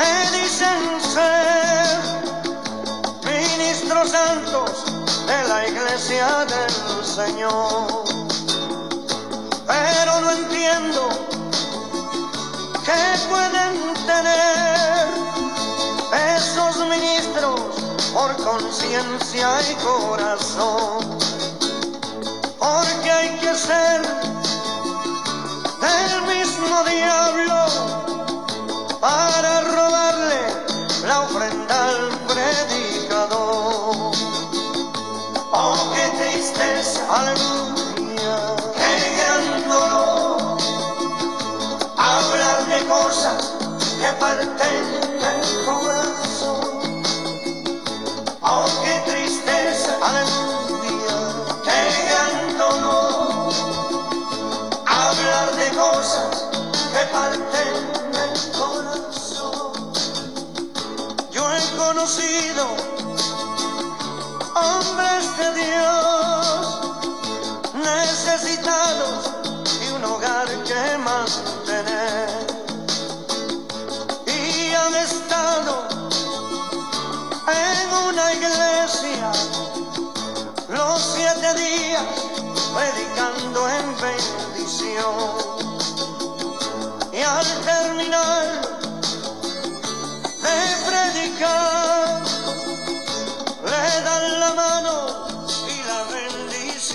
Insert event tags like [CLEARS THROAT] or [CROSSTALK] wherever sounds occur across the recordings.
que dicen ser ministros santos de la iglesia del Señor. Pero no entiendo qué pueden tener esos ministros por conciencia y corazón. Porque hay que ser el mismo diablo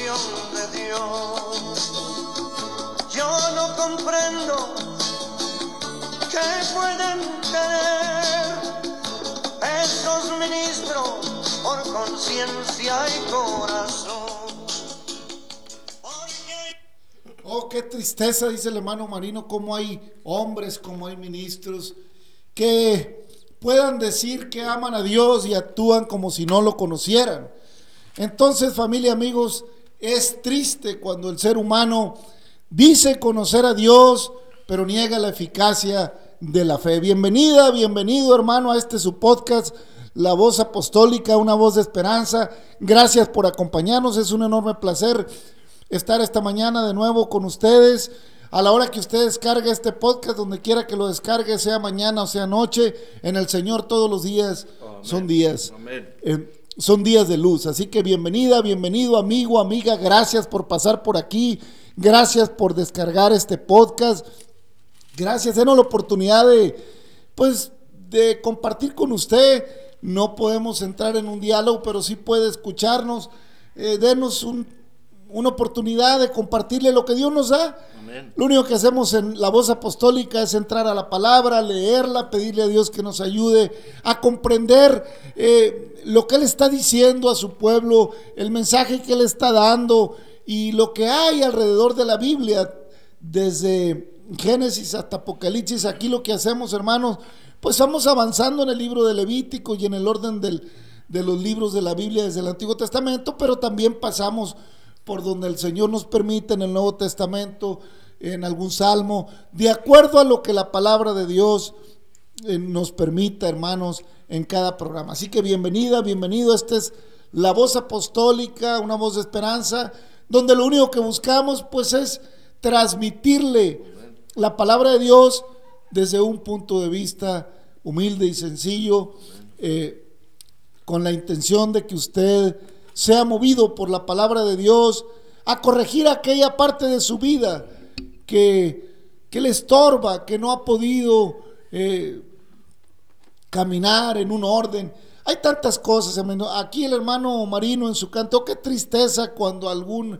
de Dios. Yo no comprendo qué pueden tener esos ministros por conciencia y corazón. Oh, qué tristeza, dice el hermano Marino, cómo hay hombres, cómo hay ministros que puedan decir que aman a Dios y actúan como si no lo conocieran. Entonces, familia, amigos, es triste cuando el ser humano dice conocer a Dios, pero niega la eficacia de la fe. Bienvenida, bienvenido, hermano, a este su podcast, La Voz Apostólica, una voz de esperanza. Gracias por acompañarnos, es un enorme placer estar esta mañana de nuevo con ustedes. A la hora que usted descargue este podcast, donde quiera que lo descargue, sea mañana o sea noche, en el Señor todos los días son días. Amén. eh, son días de luz. Así que bienvenida, bienvenido, amigo, amiga. Gracias por pasar por aquí. Gracias por descargar este podcast. Gracias, denos la oportunidad de, pues, de compartir con usted. No podemos entrar en un diálogo, pero sí puede escucharnos. Eh, denos un- una oportunidad de compartirle lo que Dios nos da. Amén. Lo único que hacemos en la voz apostólica es entrar a la palabra, leerla, pedirle a Dios que nos ayude a comprender eh, lo que Él está diciendo a su pueblo, el mensaje que Él está dando y lo que hay alrededor de la Biblia, desde Génesis hasta Apocalipsis. Aquí lo que hacemos, hermanos, pues vamos avanzando en el libro de Levítico y en el orden de los libros de la Biblia desde el Antiguo Testamento, pero también pasamos por donde el Señor nos permite en el Nuevo Testamento, en algún salmo, de acuerdo a lo que la palabra de Dios nos permita, hermanos, en cada programa. Así que bienvenida, bienvenido. Esta es la voz apostólica, una voz de esperanza, donde lo único que buscamos, pues, es transmitirle la palabra de Dios desde un punto de vista humilde y sencillo, eh, con la intención de que usted sea movido por la palabra de Dios a corregir aquella parte de su vida que, que le estorba, que no ha podido eh, caminar en un orden. Hay tantas cosas. Aquí el hermano Marino en su canto, qué tristeza cuando algún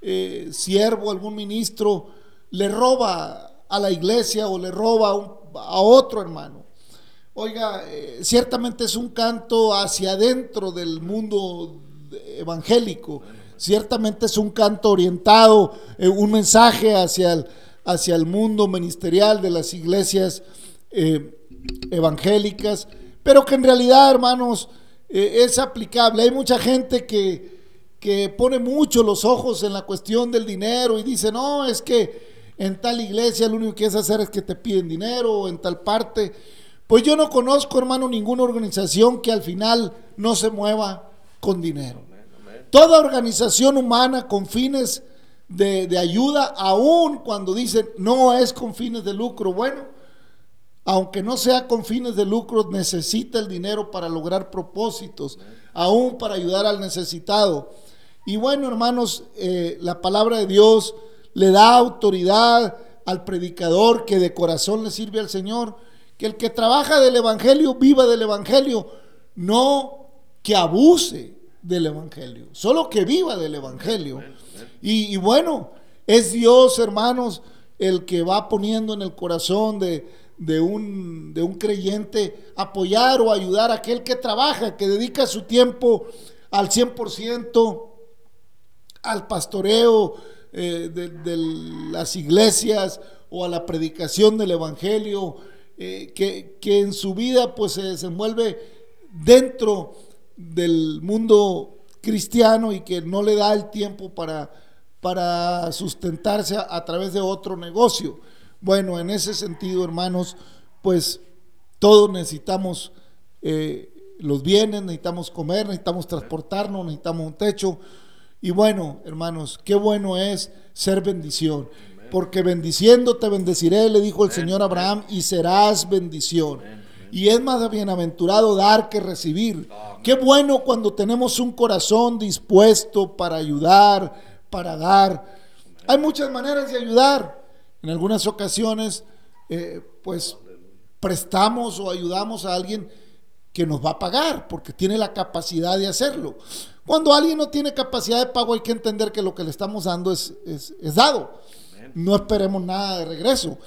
eh, siervo, algún ministro le roba a la iglesia o le roba a, otro hermano. Oiga, eh, ciertamente es un canto hacia adentro del mundo evangélico. Ciertamente es un canto orientado, un mensaje hacia el, hacia el mundo ministerial de las iglesias eh, evangélicas, pero que en realidad, hermanos, eh, es aplicable. Hay mucha gente que, que pone mucho los ojos en la cuestión del dinero y dice, no, es que en tal iglesia lo único que es hacer es que te piden dinero o en tal parte. Pues yo no conozco, hermano, ninguna organización que al final no se mueva con dinero. Toda organización humana con fines de, de ayuda, aún cuando dicen no es con fines de lucro. Bueno, aunque no sea con fines de lucro, necesita el dinero para lograr propósitos, aún para ayudar al necesitado. Y bueno, hermanos, eh, la palabra de Dios le da autoridad al predicador que de corazón le sirve al Señor, que el que trabaja del Evangelio viva del Evangelio, no que abuse del Evangelio, solo que viva del Evangelio. Y, y bueno, es Dios, hermanos, el que va poniendo en el corazón de, de un, de un creyente apoyar o ayudar a aquel que trabaja, que dedica su tiempo al 100% al pastoreo eh, de, las iglesias o a la predicación del Evangelio, eh, que, que, en su vida pues se desenvuelve dentro del mundo cristiano y que no le da el tiempo para, para sustentarse a, través de otro negocio. Bueno, en ese sentido, hermanos, pues todos necesitamos eh, los bienes, necesitamos comer, necesitamos transportarnos, necesitamos un techo, y bueno, hermanos, qué bueno es ser bendición. Porque bendiciendo te bendeciré, le dijo el Señor Abraham, y serás bendición. Y es más bienaventurado dar que recibir. Qué bueno cuando tenemos un corazón dispuesto para ayudar, para dar. Hay muchas maneras de ayudar. En algunas ocasiones, eh, pues prestamos o ayudamos a alguien que nos va a pagar porque tiene la capacidad de hacerlo. Cuando alguien no tiene capacidad de pago hay que entender que lo que le estamos dando es, es, dado. No esperemos nada de regreso.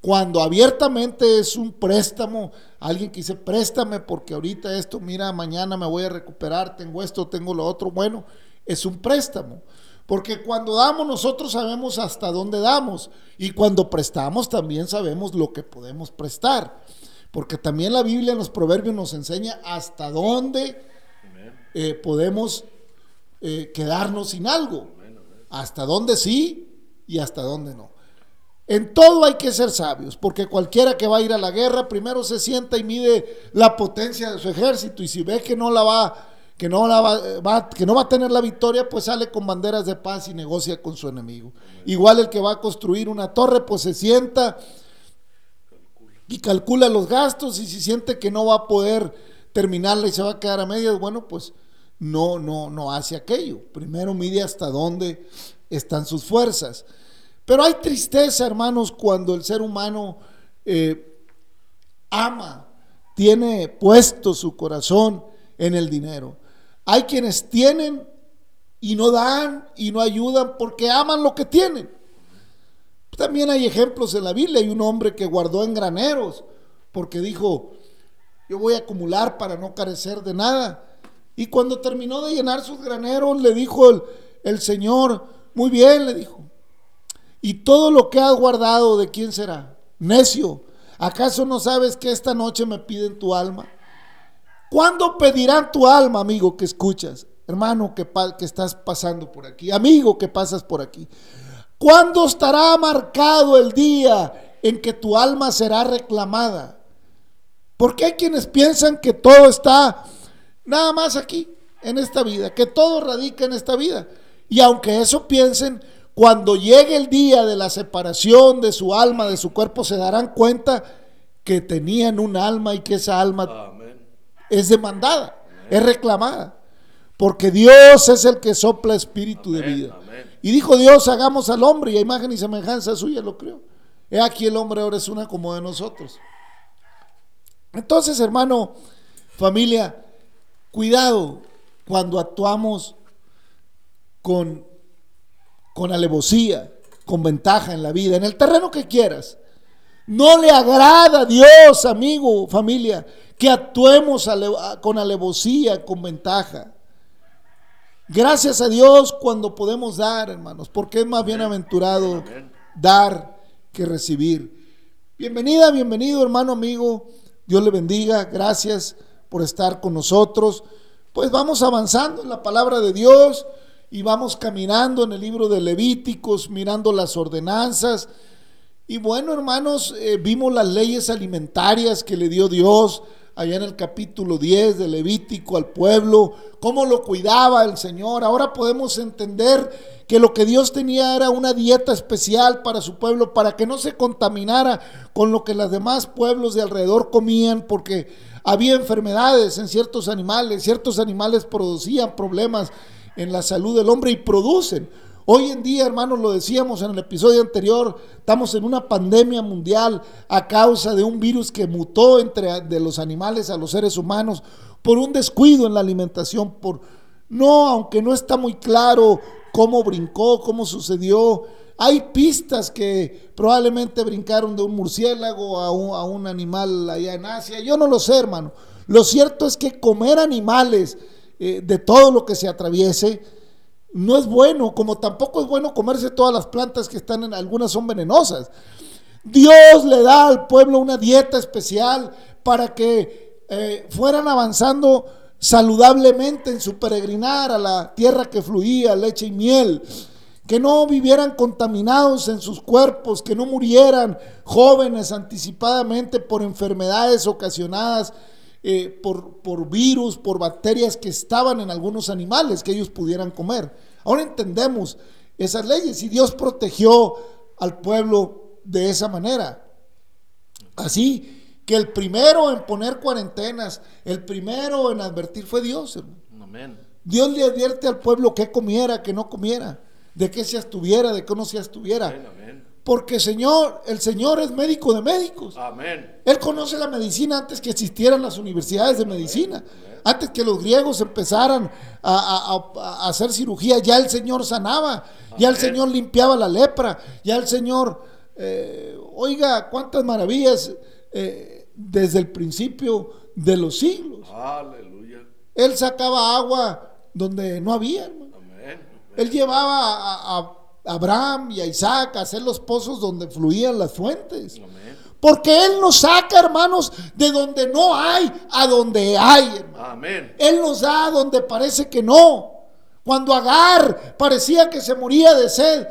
Cuando abiertamente es un préstamo, alguien que dice préstame porque ahorita esto, mira, mañana me voy a recuperar, tengo esto, tengo lo otro, bueno, es un préstamo. Porque cuando damos nosotros sabemos hasta dónde damos y cuando prestamos también sabemos lo que podemos prestar. Porque también la Biblia en los proverbios nos enseña hasta dónde eh, podemos eh, quedarnos sin algo. Hasta dónde sí y hasta dónde no. En todo hay que ser sabios, porque cualquiera que va a ir a la guerra primero se sienta y mide la potencia de su ejército y si ve que no la va que no la va, que no va a tener la victoria, pues sale con banderas de paz y negocia con su enemigo. Igual el que va a construir una torre, pues se sienta y calcula los gastos y si siente que no va a poder terminarla y se va a quedar a medias, bueno, pues no, no, no hace aquello. Primero mide hasta dónde están sus fuerzas. Pero hay tristeza, hermanos, cuando el ser humano eh, ama, tiene puesto su corazón en el dinero. Hay quienes tienen y no dan y no ayudan porque aman lo que tienen. También hay ejemplos en la Biblia. Hay un hombre que guardó en graneros porque dijo, yo voy a acumular para no carecer de nada. Y cuando terminó de llenar sus graneros, le dijo el, Señor, muy bien, le dijo, ¿y todo lo que has guardado de quién será? Necio, ¿acaso no sabes que esta noche me piden tu alma? ¿Cuándo pedirán tu alma, amigo, que escuchas? Hermano que, estás pasando por aquí, amigo que pasas por aquí. ¿Cuándo estará marcado el día en que tu alma será reclamada? Porque hay quienes piensan que todo está Nada más aquí, en esta vida, que todo radica en esta vida. Y aunque eso piensen, cuando llegue el día de la separación de su alma, de su cuerpo, se darán cuenta que tenían un alma y que esa alma es demandada, es reclamada. Porque Dios es el que sopla espíritu de vida. Y dijo Dios, hagamos al hombre y a imagen y semejanza suya lo creo. He aquí el hombre ahora es una como de nosotros. Entonces, hermano, familia, Cuidado cuando actuamos con, con alevosía, con ventaja en la vida, en el terreno que quieras. No le agrada a Dios, amigo, familia, que actuemos con alevosía, con ventaja. Gracias a Dios cuando podemos dar, hermanos, porque es más bienaventurado dar que recibir. Bienvenida, bienvenido, hermano, amigo. Dios le bendiga. Gracias por estar con nosotros. Pues vamos avanzando en la palabra de Dios y vamos caminando en el libro de Levíticos, mirando las ordenanzas. Y bueno, hermanos, eh, vimos las leyes alimentarias que le dio Dios allá en el capítulo 10 de Levítico al pueblo, cómo lo cuidaba el Señor. Ahora podemos entender que lo que Dios tenía era una dieta especial para su pueblo, para que no se contaminara con lo que los demás pueblos de alrededor comían, porque había enfermedades en ciertos animales, ciertos animales producían problemas en la salud del hombre y producen. Hoy en día, hermanos, lo decíamos en el episodio anterior, estamos en una pandemia mundial a causa de un virus que mutó entre de los animales a los seres humanos por un descuido en la alimentación, por no, aunque no está muy claro cómo brincó, cómo sucedió. Hay pistas que probablemente brincaron de un murciélago a un, animal allá en Asia. Yo no lo sé, hermano. Lo cierto es que comer animales eh, de todo lo que se atraviese no es bueno, como tampoco es bueno comerse todas las plantas que están en algunas son venenosas. Dios le da al pueblo una dieta especial para que eh, fueran avanzando saludablemente en su peregrinar a la tierra que fluía leche y miel, que no vivieran contaminados en sus cuerpos, que no murieran jóvenes anticipadamente por enfermedades ocasionadas eh, por, por virus, por bacterias que estaban en algunos animales que ellos pudieran comer. Ahora entendemos esas leyes y Dios protegió al pueblo de esa manera. Así que el primero en poner cuarentenas, el primero en advertir fue Dios. Amén. Dios le advierte al pueblo que comiera, que no comiera, de qué se estuviera, de qué no se estuviera. Amén. Porque Señor, el Señor es médico de médicos. Amén. Él conoce la medicina antes que existieran las universidades de medicina. Antes que los griegos empezaran a, hacer cirugía, ya el Señor sanaba, ya el Señor limpiaba la lepra, ya el Señor, eh, oiga, cuántas maravillas eh, desde el principio de los siglos. Aleluya. Él sacaba agua donde no había, hermano. Él llevaba a Abraham y a Isaac a hacer los pozos donde fluían las fuentes. Porque Él nos saca, hermanos, de donde no hay a donde hay. Él nos da donde parece que no. Cuando Agar parecía que se moría de sed,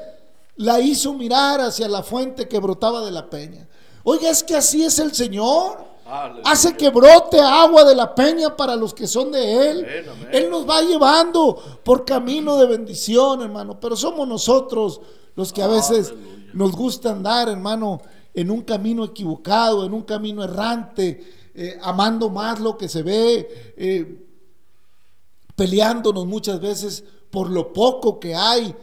la hizo mirar hacia la fuente que brotaba de la peña. Oiga, es que así es el Señor. Hace que brote agua de la peña para los que son de Él. Él nos va llevando por camino de bendición, hermano. Pero somos nosotros los que a veces nos gusta andar, hermano, en un camino equivocado, en un camino errante, eh, amando más lo que se ve, eh, peleándonos muchas veces por lo poco que hay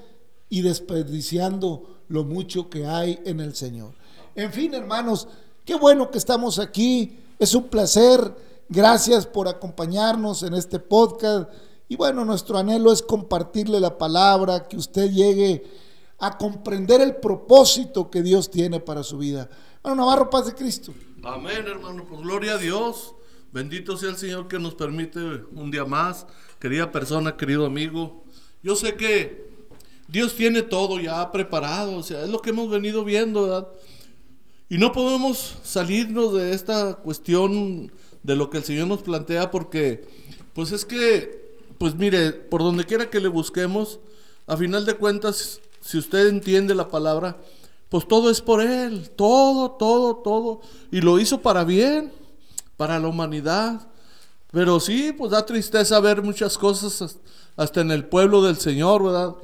y desperdiciando lo mucho que hay en el Señor. En fin, hermanos, Qué bueno que estamos aquí. Es un placer. Gracias por acompañarnos en este podcast. Y bueno, nuestro anhelo es compartirle la palabra, que usted llegue a comprender el propósito que Dios tiene para su vida. Bueno, Navarro, paz de Cristo. Amén, hermano. Pues gloria a Dios. Bendito sea el Señor que nos permite un día más. Querida persona, querido amigo. Yo sé que Dios tiene todo ya preparado. O sea, es lo que hemos venido viendo, ¿verdad? Y no podemos salirnos de esta cuestión de lo que el Señor nos plantea porque, pues es que, pues mire, por donde quiera que le busquemos, a final de cuentas, si usted entiende la palabra, pues todo es por Él, todo, todo, todo. Y lo hizo para bien, para la humanidad. Pero sí, pues da tristeza ver muchas cosas hasta en el pueblo del Señor, ¿verdad?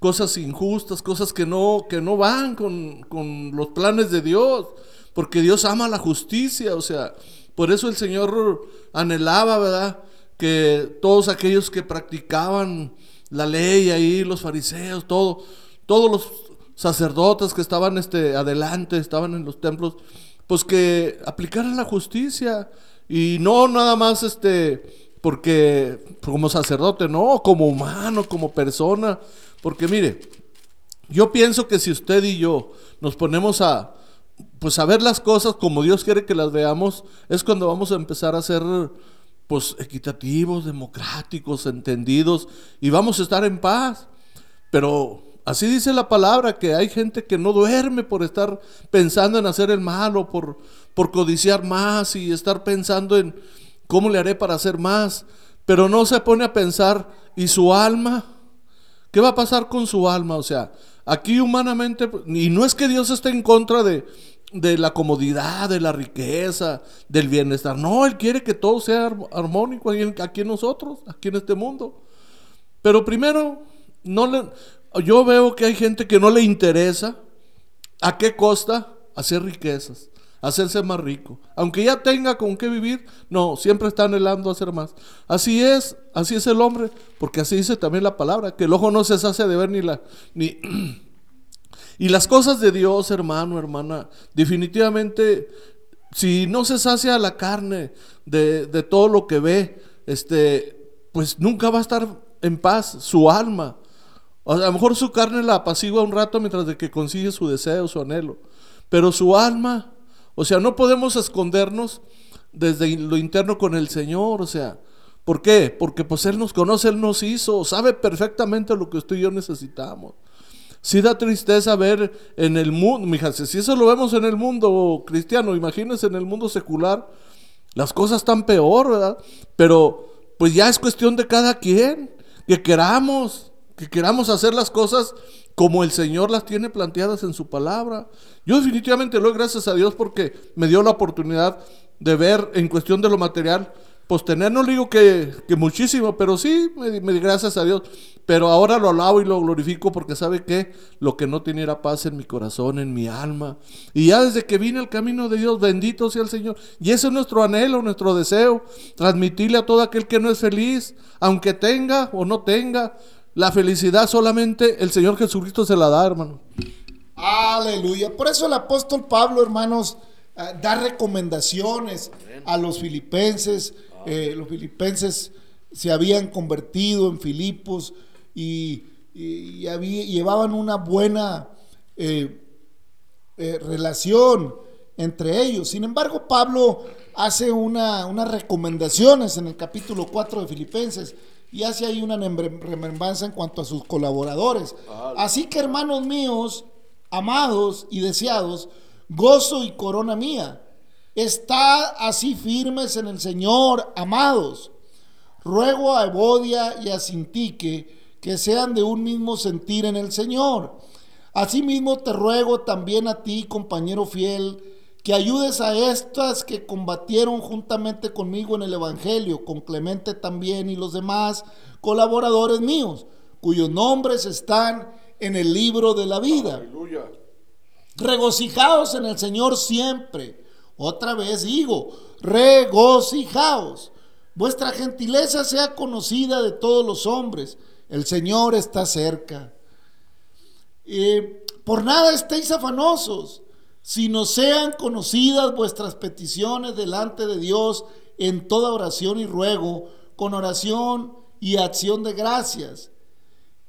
Cosas injustas, cosas que no, que no van con, con los planes de Dios, porque Dios ama la justicia, o sea, por eso el Señor anhelaba, ¿verdad? Que todos aquellos que practicaban la ley ahí, los fariseos, todo, todos los sacerdotes que estaban este, adelante, estaban en los templos, pues que aplicaran la justicia y no nada más este, porque como sacerdote, no, como humano, como persona, porque mire, yo pienso que si usted y yo nos ponemos a, pues a ver las cosas como Dios quiere que las veamos, es cuando vamos a empezar a ser pues equitativos, democráticos, entendidos y vamos a estar en paz. Pero así dice la palabra que hay gente que no duerme por estar pensando en hacer el malo, por, por codiciar más y estar pensando en cómo le haré para hacer más, pero no se pone a pensar y su alma ¿Qué va a pasar con su alma? O sea, aquí humanamente, y no es que Dios esté en contra de, la comodidad, de la riqueza, del bienestar. No, Él quiere que todo sea armónico aquí en nosotros, aquí en este mundo. Pero primero, no le, yo veo que hay gente que no le interesa a qué costa hacer riquezas, hacerse más rico. Aunque ya tenga con qué vivir, no, siempre está anhelando hacer más. Así es, así es el hombre, porque así dice también la palabra, que el ojo no se sacia de ver ni la ni [CLEARS THROAT] y las cosas de Dios, hermano, hermana, definitivamente si no se sacia la carne de, de todo lo que ve, este, pues nunca va a estar en paz su alma. a lo mejor su carne la apacigua un rato mientras de que consigue su deseo, su anhelo. Pero su alma, o sea, no podemos escondernos desde lo interno con el Señor, o sea, ¿por qué? Porque pues Él nos conoce, Él nos hizo, sabe perfectamente lo que usted y yo necesitamos. Sí da tristeza ver en el mundo, mija, si eso lo vemos en el mundo cristiano, imagínense en el mundo secular, las cosas están peor, ¿verdad? Pero pues ya es cuestión de cada quien, que queramos, que queramos hacer las cosas como el Señor las tiene planteadas en su palabra. Yo definitivamente lo doy gracias a Dios porque me dio la oportunidad de ver en cuestión de lo material pues tener, no digo que, muchísimo, pero sí, me, me, gracias a Dios. Pero ahora lo alabo y lo glorifico porque sabe que lo que no tenía era paz en mi corazón, en mi alma. Y ya desde que vine al camino de Dios, bendito sea el Señor. Y ese es nuestro anhelo, nuestro deseo, transmitirle a todo aquel que no es feliz, aunque tenga o no tenga, la felicidad solamente el Señor Jesucristo se la da, hermano. Aleluya. Por eso el apóstol Pablo, hermanos, ah, da recomendaciones a los filipenses eh, los filipenses se habían convertido en Filipos y, llevaban una buena eh, eh, relación entre ellos. Sin embargo, Pablo hace unas recomendaciones en el capítulo 4 de Filipenses y hace ahí una remembranza en cuanto a sus colaboradores. Así que, hermanos míos, amados y deseados, gozo y corona mía Está así firmes en el Señor, amados. Ruego a Evodia y a Sintique que sean de un mismo sentir en el Señor. Asimismo te ruego también a ti, compañero fiel, que ayudes a estas que combatieron juntamente conmigo en el Evangelio, con Clemente también y los demás colaboradores míos, cuyos nombres están en el libro de la vida. Regocijados en el Señor siempre. Otra vez digo, regocijaos. Vuestra gentileza sea conocida de todos los hombres. El Señor está cerca. por nada estéis afanosos, sino sean conocidas vuestras peticiones delante de Dios en toda oración y ruego, con oración y acción de gracias.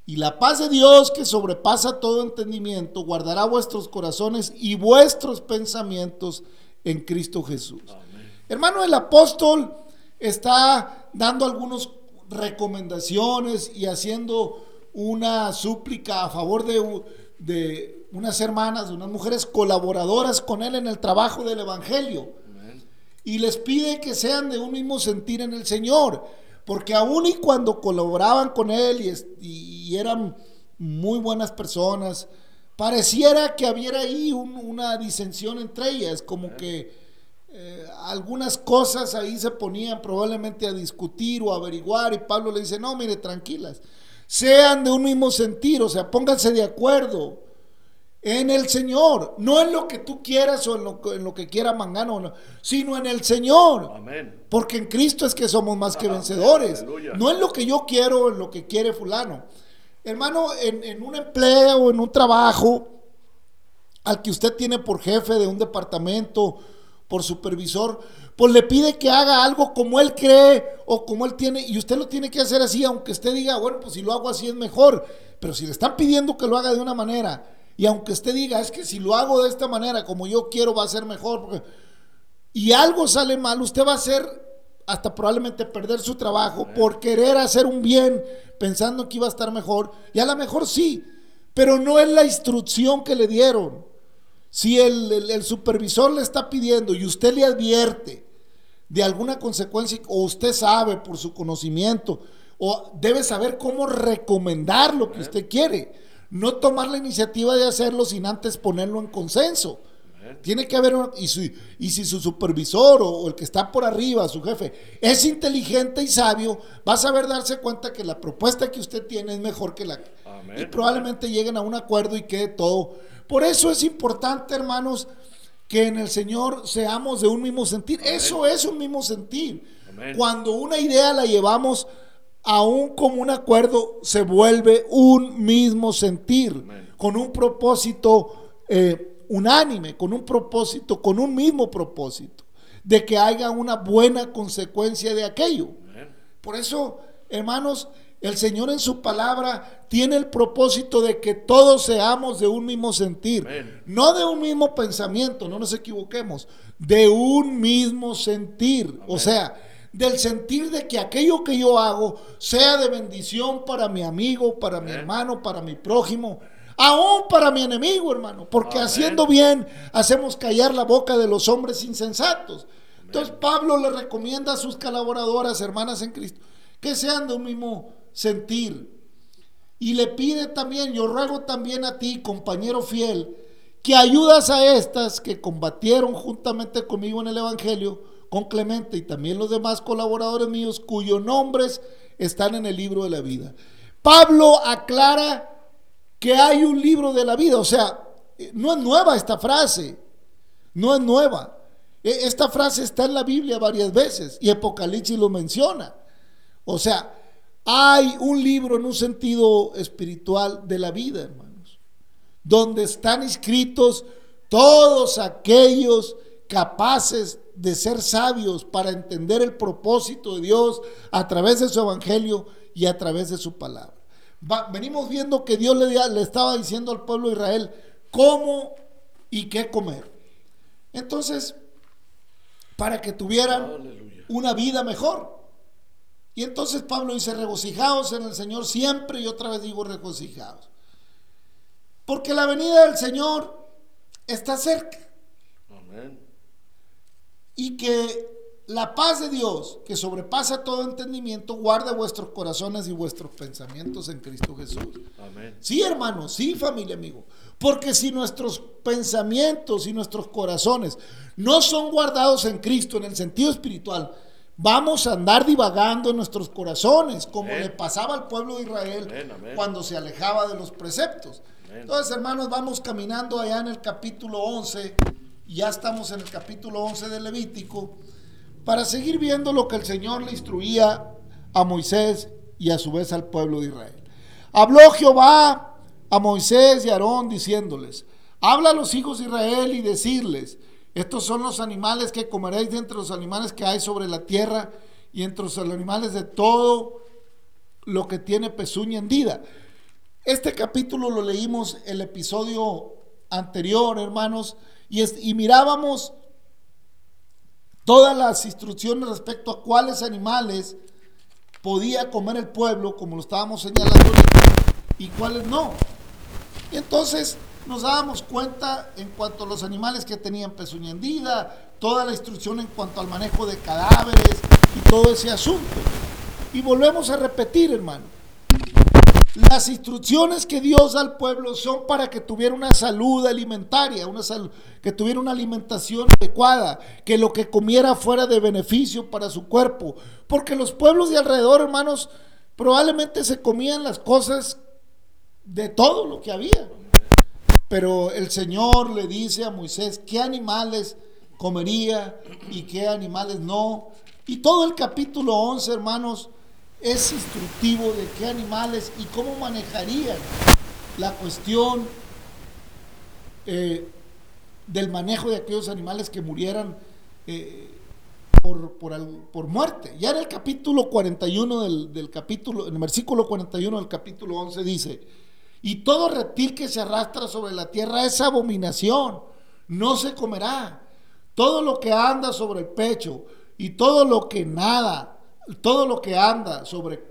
Y la paz de Dios que sobrepasa todo entendimiento, guardará vuestros corazones y vuestros pensamientos en Cristo Jesús. Hermano, el apóstol está dando algunas recomendaciones y haciendo una súplica a favor de, de unas hermanas, de unas mujeres colaboradoras con él en el trabajo del Evangelio. Y les pide que sean de un mismo sentir en el Señor, porque aun y cuando colaboraban con él y, y eran muy buenas personas, pareciera que hubiera ahí una disensión entre ellas, como que eh, algunas cosas ahí se ponían probablemente a discutir o averiguar y Pablo le dice, no, mire, tranquilas, sean de un mismo sentir, o sea, pónganse de acuerdo en el Señor, no en lo que tú quieras o en lo, en lo que quiera Mangano, sino en el Señor. Porque en Cristo es que somos más que vencedores, no en lo que yo quiero o en lo que quiere fulano. Hermano, en, un empleo, en un trabajo, al que usted tiene por jefe de un departamento, por supervisor, pues le pide que haga algo como él cree o como él tiene, y usted lo tiene que hacer así, aunque usted diga, bueno, pues si lo hago así es mejor, pero si le están pidiendo que lo haga de una manera, y aunque usted diga, es que si lo hago de esta manera, como yo quiero, va a ser mejor, y algo sale mal, usted va a hacer hasta probablemente perder su trabajo por querer hacer un bien pensando que iba a estar mejor. Y a lo mejor sí, pero no es la instrucción que le dieron. Si el, supervisor le está pidiendo y usted le advierte de alguna consecuencia o usted sabe por su conocimiento o debe saber cómo recomendar lo que usted quiere, no tomar la iniciativa de hacerlo sin antes ponerlo en consenso. Tiene que haber, y, y si su supervisor o, el que está por arriba, su jefe, es inteligente y sabio, va a saber darse cuenta que la propuesta que usted tiene es mejor que la... Y probablemente lleguen a un acuerdo y quede todo. Por eso es importante, hermanos, que en el Señor seamos de un mismo sentir. Eso es un mismo sentir. Cuando una idea la llevamos a un común acuerdo, se vuelve un mismo sentir, con un propósito eh, unánime, con un propósito, con un mismo propósito, de que haya una buena consecuencia de aquello. Por eso, hermanos, el Señor en su palabra tiene el propósito de que todos seamos de un mismo sentir, no de un mismo pensamiento, no nos equivoquemos, de un mismo sentir. O sea, del sentir de que aquello que yo hago sea de bendición para mi amigo, para mi hermano, para mi prójimo, aún para mi enemigo, hermano, porque haciendo bien hacemos callar la boca de los hombres insensatos. Entonces Pablo le recomienda a sus colaboradoras, hermanas en Cristo, que sean de un mismo sentir. Y le pide también, yo ruego también a ti, compañero fiel, que ayudas a estas que combatieron juntamente conmigo en el Evangelio, con Clemente y también los demás colaboradores míos cuyos nombres están en el libro de la vida. Pablo aclara que hay un libro de la vida, o sea, no es nueva esta frase, no es nueva. E, esta frase está en la Biblia varias veces y Apocalipsis lo menciona. O sea, hay un libro en un sentido espiritual de la vida, hermanos, donde están escritos todos aquellos capaces de ser sabios para entender el propósito de Dios a través de su evangelio y a través de su palabra. venimos viendo que Dios le, le estaba diciendo al pueblo de Israel cómo y qué comer. Entonces, para que tuvieran una vida mejor. Y entonces Pablo dice, regocijaos en el Señor siempre, y otra vez digo regocijaos. Porque la venida del Señor está cerca. Y que la paz de Dios, que sobrepasa todo entendimiento, guarda vuestros corazones y vuestros pensamientos en Cristo Jesús. Amén. Sí, hermano, sí, familia, amigo. Porque si nuestros pensamientos y nuestros corazones no son guardados en Cristo en el sentido espiritual, vamos a andar divagando en nuestros corazones, como le pasaba al pueblo de Israel cuando se alejaba de los preceptos. Entonces, hermanos, vamos caminando allá en el capítulo 11 ya estamos en el capítulo 11 de Levítico, para seguir viendo lo que el Señor le instruía a Moisés y a su vez al pueblo de Israel. Habló Jehová a Moisés y a Aarón diciéndoles, habla a los hijos de Israel y decirles, estos son los animales que comeréis de entre los animales que hay sobre la tierra y entre los animales de todo lo que tiene pezuña hendida. Este capítulo lo leímos el episodio anterior, hermanos, y, mirábamos todas las instrucciones respecto a cuáles animales podía comer el pueblo, como lo estábamos señalando y cuáles no. Y entonces nos dábamos cuenta en cuanto a los animales que tenían pezuña hendida, toda la instrucción en cuanto al manejo de cadáveres y todo ese asunto. Y volvemos a repetir, hermano. Las instrucciones que Dios al pueblo son para que tuviera una salud alimentaria, una que tuviera una alimentación adecuada, que lo que comiera fuera de beneficio para su cuerpo. Porque los pueblos de alrededor, hermanos, probablemente se comían las cosas de todo lo que había. Pero el Señor le dice a Moisés qué animales comería y qué animales no. Y todo el capítulo 11, hermanos, es instructivo de qué animales y cómo manejarían la cuestión eh, del manejo de aquellos animales que murieran eh, por, por, muerte. Ya en el capítulo 41 del, del, capítulo, en el versículo 41 del capítulo 11 dice, y todo reptil que se arrastra sobre la tierra es abominación, no se comerá. Todo lo que anda sobre el pecho y todo lo que nada todo lo que anda sobre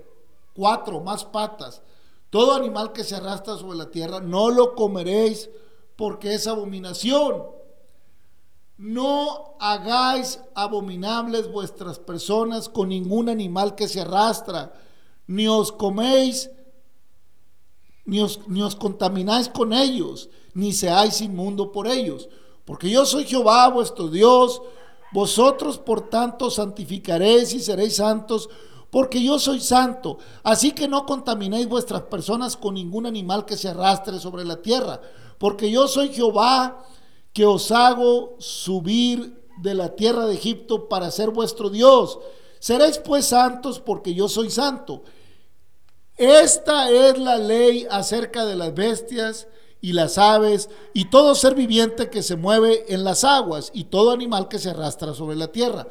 cuatro más patas, todo animal que se arrastra sobre la tierra, no lo comeréis porque es abominación. No hagáis abominables vuestras personas con ningún animal que se arrastra, ni os coméis, ni os, ni os contamináis con ellos, ni seáis inmundo por ellos Porque yo soy Jehová vuestro Dios. Vosotros por tanto santificaréis y seréis santos, porque yo soy santo. Así que no contaminéis vuestras personas con ningún animal que se arrastre sobre la tierra, porque yo soy Jehová que os hago subir de la tierra de Egipto para ser vuestro Dios. Seréis pues santos porque yo soy santo. Esta es la ley acerca de las bestias y las aves y todo ser viviente que se mueve en las aguas y todo animal que se arrastra sobre la tierra,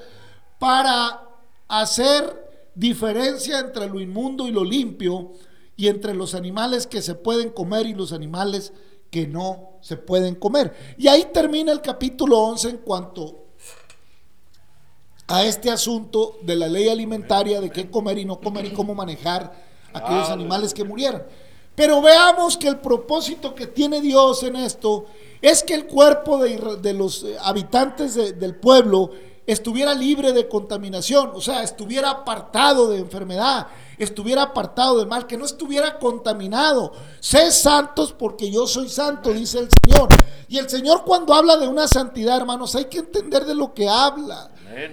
para hacer diferencia entre lo inmundo y lo limpio y entre los animales que se pueden comer y los animales que no se pueden comer. Y ahí termina el capítulo 11 en cuanto a este asunto de la ley alimentaria, de qué comer y no comer y cómo manejar aquellos animales que murieran. Pero veamos que el propósito que tiene Dios en esto es que el cuerpo de, los eh, habitantes del pueblo estuviera libre de contaminación, o sea, estuviera apartado de enfermedad, estuviera apartado del mal, que no estuviera contaminado. Sé santos porque yo soy santo, dice el Señor. Y el Señor cuando habla de una santidad, hermanos, hay que entender de lo que habla.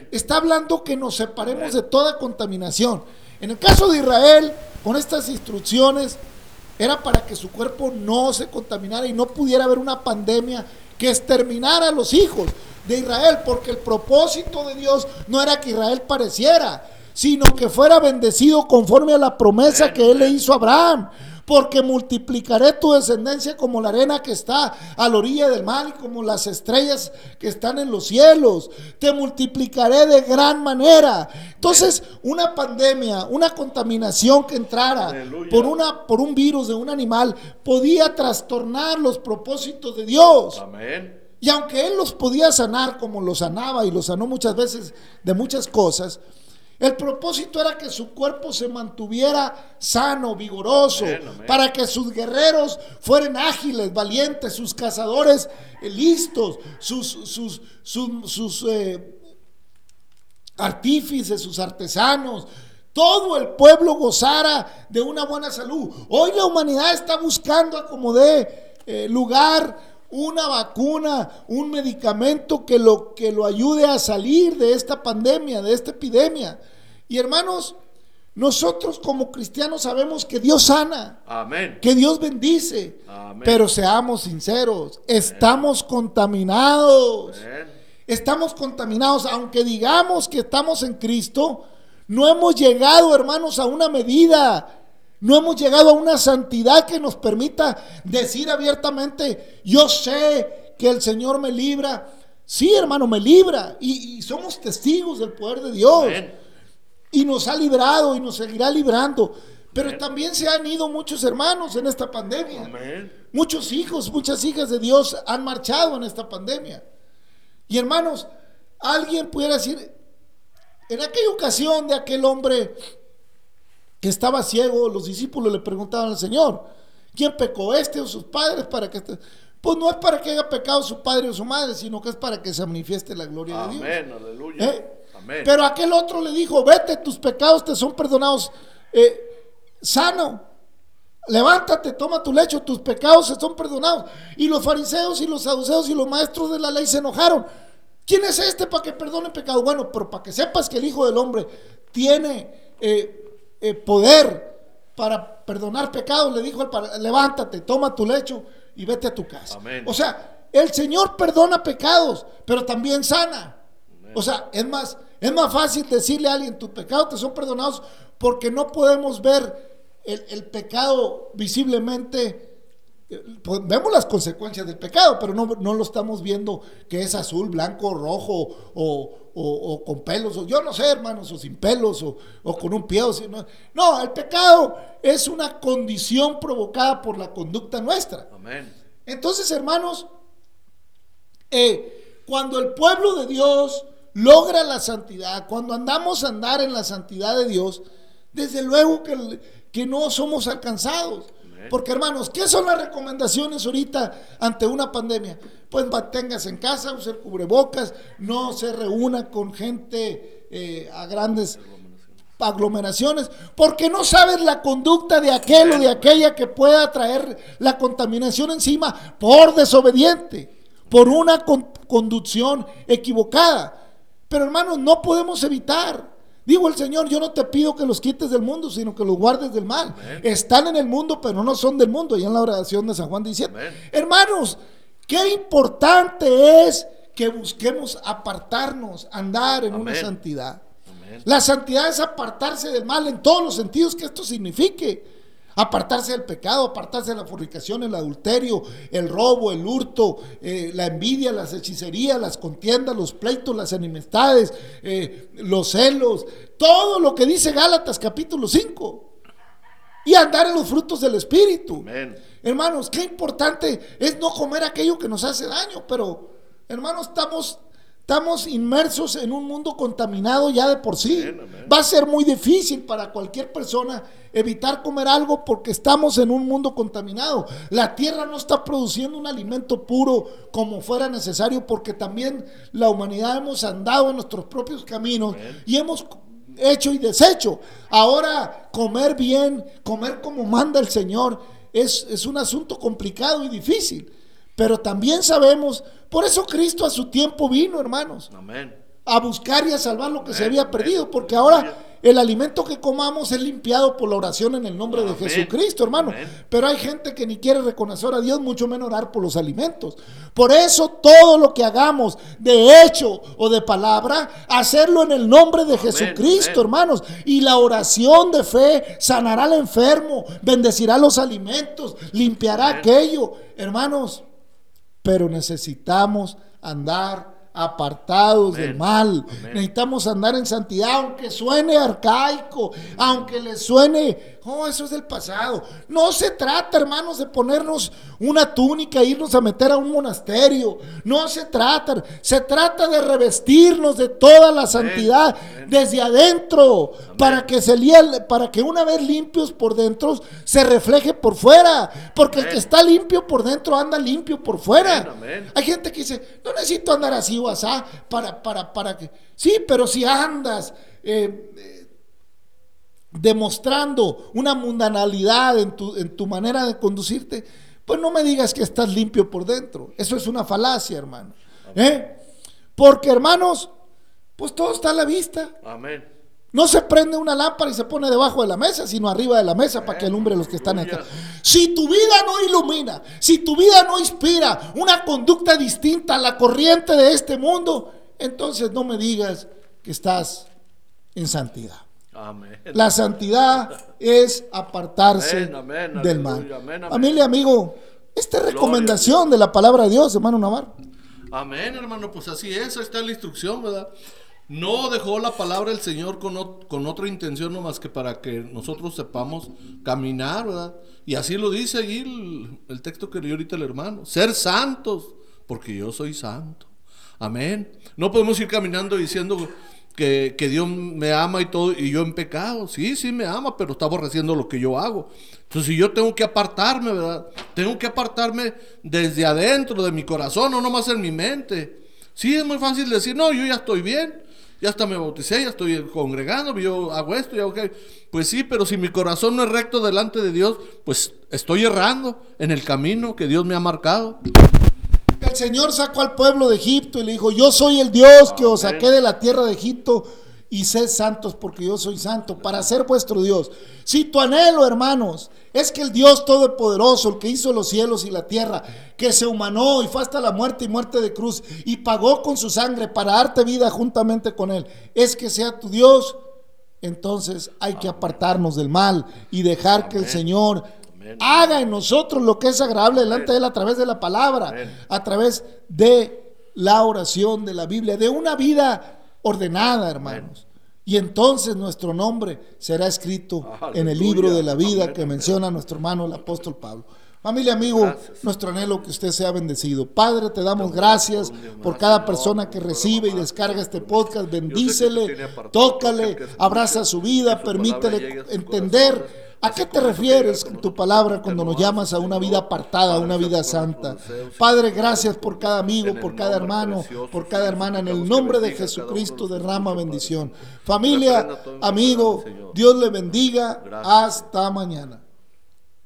Está hablando que nos separemos de toda contaminación. En el caso de Israel, con estas instrucciones, era para que su cuerpo no se contaminara y no pudiera haber una pandemia que exterminara a los hijos de Israel, porque el propósito de Dios no era que Israel pareciera, sino que fuera bendecido conforme a la promesa que él le hizo a Abraham porque multiplicaré tu descendencia como la arena que está a la orilla del mar y como las estrellas que están en los cielos. Te multiplicaré de gran manera. Entonces, una pandemia, una contaminación que entrara por, una, por un virus de un animal podía trastornar los propósitos de Dios. Y aunque Él los podía sanar como los sanaba y los sanó muchas veces de muchas cosas, el propósito era que su cuerpo se mantuviera sano, vigoroso, para que sus guerreros fueran ágiles, valientes, sus cazadores eh, listos, sus, sus, sus, eh, artífices, sus artesanos, todo el pueblo gozara de una buena salud. Hoy la humanidad está buscando como de eh, lugar una vacuna, un medicamento que lo, que lo ayude a salir de esta pandemia, de esta epidemia. Y hermanos, nosotros como cristianos sabemos que Dios sana, Amén. que Dios bendice, pero seamos sinceros, estamos contaminados. Estamos contaminados, aunque digamos que estamos en Cristo, no hemos llegado, hermanos, a una medida no hemos llegado a una santidad que nos permita decir abiertamente, yo sé que el Señor me libra. Sí, hermano, me libra. Y, somos testigos del poder de Dios. Y nos ha librado y nos seguirá librando. Pero también se han ido muchos hermanos en esta pandemia. Muchos hijos, muchas hijas de Dios han marchado en esta pandemia. Y hermanos, alguien pudiera decir, en aquella ocasión de aquel hombre que estaba ciego, los discípulos le preguntaban al Señor, ¿quién pecó este o sus padres para que Pues no es para que haya pecado su padre o su madre, sino que es para que se manifieste la gloria de Dios. Amén, aleluya. ¿Eh? Pero aquel otro le dijo, vete, tus pecados te son perdonados eh, sano. Levántate, toma tu lecho, tus pecados se son perdonados. Y los fariseos y los saduceos y los maestros de la ley se enojaron. ¿Quién es este para que perdone pecado? Bueno, pero para que sepas que el Hijo del Hombre tiene eh, eh, poder para perdonar pecados, le dijo al levántate, toma tu lecho y vete a tu casa. O sea, el Señor perdona pecados, pero también sana. O sea, es más, es más fácil decirle a alguien, tus pecados te son perdonados, porque no podemos ver el, el pecado visiblemente vemos las consecuencias del pecado, pero no, lo estamos viendo que es azul, blanco, rojo o, con pelos, o yo no sé, hermanos, o sin pelos, o, con un pie. O no. no, el pecado es una condición provocada por la conducta nuestra. Amén. Entonces, hermanos, eh, cuando el pueblo de Dios logra la santidad, cuando andamos a andar en la santidad de Dios, desde luego que, que no somos alcanzados. Porque hermanos, ¿qué son las recomendaciones ahorita ante una pandemia? Pues manténgase en casa, use cubrebocas, no se reúna con gente eh, a grandes aglomeraciones, porque no sabes la conducta de aquel o de aquella que pueda traer la contaminación encima por desobediente por una con- conducción equivocada. Pero hermanos, no podemos evitar. Digo el Señor, yo no te pido que los quites del mundo, sino que los guardes del mal. Están en el mundo, pero no son del mundo. Y en la oración de San Juan 17. Amén. Hermanos, qué importante es que busquemos apartarnos, andar en una santidad. La santidad es apartarse del mal en todos los sentidos que esto signifique. Apartarse del pecado, apartarse de la fornicación, el adulterio, el robo, el hurto, eh, la envidia, las hechicerías, las contiendas, los pleitos, las enemistades, eh, los celos, todo lo que dice Gálatas capítulo 5. Y andar en los frutos del Espíritu. Amén. Hermanos, qué importante es no comer aquello que nos hace daño, pero hermanos, estamos, estamos inmersos en un mundo contaminado ya de por sí. Va a ser muy difícil para cualquier persona evitar comer algo porque estamos en un mundo contaminado. La tierra no está produciendo un alimento puro como fuera necesario porque también la humanidad hemos andado en nuestros propios caminos y hemos hecho y deshecho. Ahora, comer bien, comer como manda el Señor, es, es un asunto complicado y difícil. Pero también sabemos, por eso Cristo a su tiempo vino, hermanos, Amén. a buscar y a salvar lo que se había amén. perdido, porque ahora el alimento que comamos es limpiado por la oración en el nombre de. Jesucristo, hermano. Pero hay gente que ni quiere reconocer a Dios, mucho menos orar por los alimentos. Por eso todo lo que hagamos de hecho o de palabra, hacerlo en el nombre de Jesucristo, hermanos. Y la oración de fe sanará al enfermo, bendecirá los alimentos, limpiará aquello. Hermanos, pero necesitamos andar apartados Amén. del mal. Amén. Necesitamos andar en santidad, aunque suene arcaico, aunque le suene, oh, eso es del pasado. No se trata, hermanos, de ponernos una túnica e irnos a meter a un monasterio. No se trata, se trata de revestirnos de toda la santidad Amén. desde adentro, para que se lie- para que una vez limpios por dentro se refleje por fuera, porque el que está limpio por dentro anda limpio por fuera. Hay gente que dice, no necesito andar así o asá para, para, para que. Sí, pero si andas eh, demostrando una mundanalidad en tu, en tu manera de conducirte, pues no me digas que estás limpio por dentro. Eso es una falacia, hermano. ¿Eh? Porque, hermanos, pues todo está a la vista. Amén. No se prende una lámpara y se pone debajo de la mesa, sino arriba de la mesa para que alumbre a los que están acá. Si tu vida no ilumina, si tu vida no inspira una conducta distinta a la corriente de este mundo, entonces no me digas que estás en santidad. Amén. La santidad es apartarse Amén, amén, del mal. Familia, amigo, esta es Gloria recomendación de la palabra de Dios, hermano Navarro. Amén, hermano, pues así es, está la instrucción, ¿verdad? No dejó la palabra del Señor con, ot- con otra intención no más que para que nosotros sepamos caminar, ¿verdad? Y así lo dice ahí el, el texto que leyó ahorita el hermano, ser santos, porque yo soy santo. Amén. No podemos ir caminando diciendo que, que Dios me ama y todo, y yo en pecado. Sí, sí me ama, pero está aborreciendo lo que yo hago. Entonces, si yo tengo que apartarme, ¿verdad? Tengo que apartarme desde adentro de mi corazón, no nomás en mi mente. Sí, es muy fácil decir, no, yo ya estoy bien, ya hasta me bauticé, ya estoy congregando, yo hago esto, ya ok. Pues sí, pero si mi corazón no es recto delante de Dios, pues estoy errando en el camino que Dios me ha marcado. El Señor sacó al pueblo de Egipto y le dijo, yo soy el Dios que os saqué de la tierra de Egipto y sed santos porque yo soy santo, para ser vuestro Dios. Si tu anhelo, hermanos, es que el Dios Todopoderoso, el que hizo los cielos y la tierra, que se humanó y fue hasta la muerte y muerte de cruz y pagó con su sangre para darte vida juntamente con Él, es que sea tu Dios, entonces hay que apartarnos del mal y dejar que el. Señor Amén. haga en nosotros lo que es agradable delante de Él a través de la palabra, Amén. a través de la oración de la Biblia, de una vida ordenada, hermanos. Y entonces nuestro nombre será escrito en el libro de la vida que menciona nuestro hermano el apóstol Pablo. Familia, amigo, Gracias. nuestro anhelo que usted sea bendecido. Padre, te damos gracias por cada persona que recibe y descarga este podcast. Bendícele, tócale, abraza su vida, permítele entender a qué te refieres tu palabra cuando nos llamas a una vida apartada, a una vida santa. Padre, gracias por cada amigo, por cada hermano, por cada hermana, en el nombre de Jesucristo derrama bendición. Familia, amigo. Dios le bendiga. Hasta mañana.